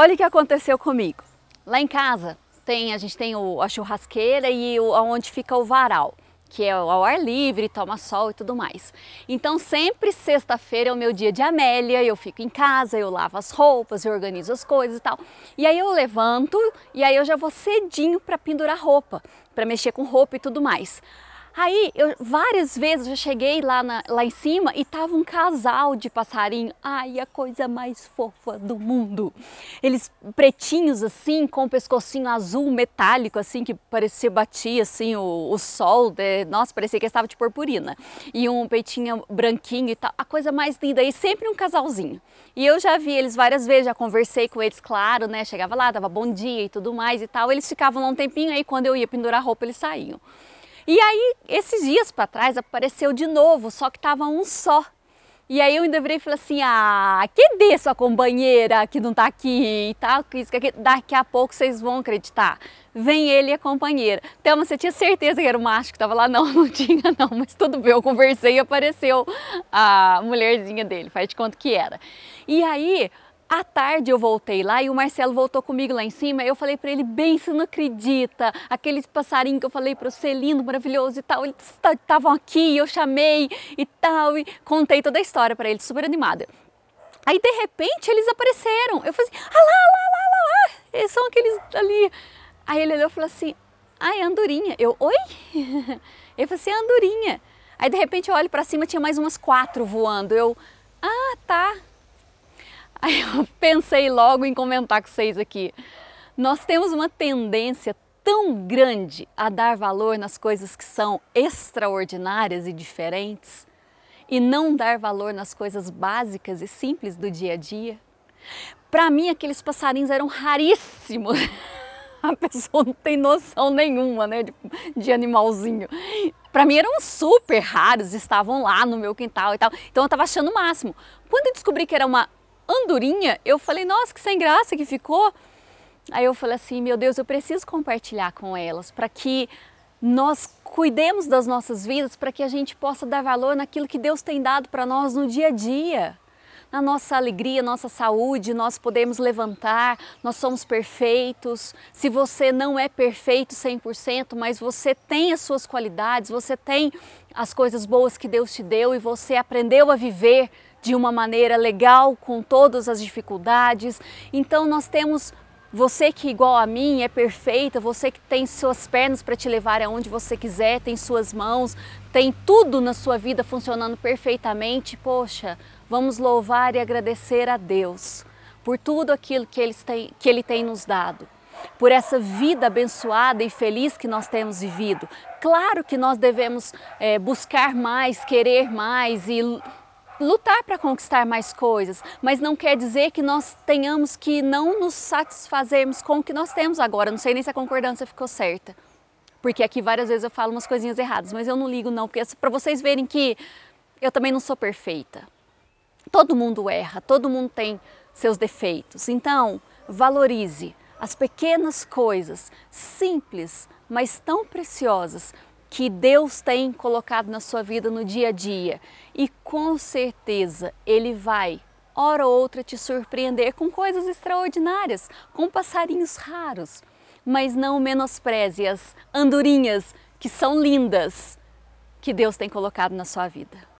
Olha o que aconteceu comigo. Lá em casa tem, a gente tem o, a churrasqueira e o, onde fica o varal que é ao ar livre, toma sol e tudo mais. Então sempre sexta-feira é o meu dia de Amélia, eu fico em casa, eu lavo as roupas, eu organizo as coisas e tal. E aí eu levanto e aí eu já vou cedinho para pendurar roupa, para mexer com roupa e tudo mais. Aí, eu, várias vezes eu cheguei lá, na, lá em cima e tava um casal de passarinho. Ai, a coisa mais fofa do mundo. Eles pretinhos assim, com o pescocinho azul metálico, assim, que parecia batia assim o, o sol. De, nossa, parecia que estava de purpurina. E um peitinho branquinho e tal. A coisa mais linda. E sempre um casalzinho. E eu já vi eles várias vezes, já conversei com eles, claro, né? Chegava lá, dava bom dia e tudo mais e tal. Eles ficavam lá um tempinho, aí quando eu ia pendurar roupa, eles saíam. E aí, esses dias para trás, apareceu de novo, só que tava um só. E aí eu ainda virei e falei assim, ah, cadê sua companheira que não tá aqui e tal, que isso, que daqui a pouco vocês vão acreditar. Vem ele e a companheira. Thelma, você tinha certeza que era o macho que tava lá? Não, não tinha não, mas tudo bem, eu conversei e apareceu a mulherzinha dele, faz de conta que era. E aí, à tarde eu voltei lá e o Marcelo voltou comigo lá em cima. Eu falei para ele, bem, você não acredita, aqueles passarinhos que eu falei para você, lindo, maravilhoso e tal, eles estavam aqui, eu chamei e tal, e contei toda a história para ele, super animada. Aí de repente eles apareceram. Eu falei assim, ah lá, lá, lá, lá, lá, eles são aqueles ali. Aí ele olhou e falou assim, ah, é andorinha. Eu, oi? Ele falou assim, é andorinha. Aí de repente eu olho para cima, tinha mais umas quatro voando. Eu, ah, tá. Aí eu pensei logo em comentar com vocês aqui. Nós temos uma tendência tão grande a dar valor nas coisas que são extraordinárias e diferentes e não dar valor nas coisas básicas e simples do dia a dia. Para mim, aqueles passarinhos eram raríssimos. A pessoa não tem noção nenhuma, né, de, de animalzinho. Para mim eram super raros, estavam lá no meu quintal e tal. Então eu estava achando o máximo. Quando eu descobri que era uma andorinha, eu falei, nossa, que sem graça que ficou. Aí eu falei assim, meu Deus, eu preciso compartilhar com elas para que nós cuidemos das nossas vidas, para que a gente possa dar valor naquilo que Deus tem dado para nós no dia a dia. Na nossa alegria, nossa saúde, nós podemos levantar, nós somos perfeitos. Se você não é perfeito 100%, mas você tem as suas qualidades, você tem as coisas boas que Deus te deu e você aprendeu a viver de uma maneira legal, com todas as dificuldades. Então nós temos você que igual a mim é perfeita, você que tem suas pernas para te levar aonde você quiser, tem suas mãos, tem tudo na sua vida funcionando perfeitamente. Poxa, vamos louvar e agradecer a Deus por tudo aquilo que ele tem, que ele tem nos dado. Por essa vida abençoada e feliz que nós temos vivido. Claro que nós devemos é, buscar mais, querer mais e lutar para conquistar mais coisas, mas não quer dizer que nós tenhamos que não nos satisfazermos com o que nós temos agora. Não sei nem se a concordância ficou certa, porque aqui várias vezes eu falo umas coisinhas erradas, mas eu não ligo não, porque é para vocês verem que eu também não sou perfeita. Todo mundo erra, todo mundo tem seus defeitos. Então, valorize as pequenas coisas simples, mas tão preciosas que Deus tem colocado na sua vida no dia a dia e com certeza Ele vai, hora ou outra, te surpreender com coisas extraordinárias, com passarinhos raros. Mas não menospreze as andorinhas que são lindas que Deus tem colocado na sua vida.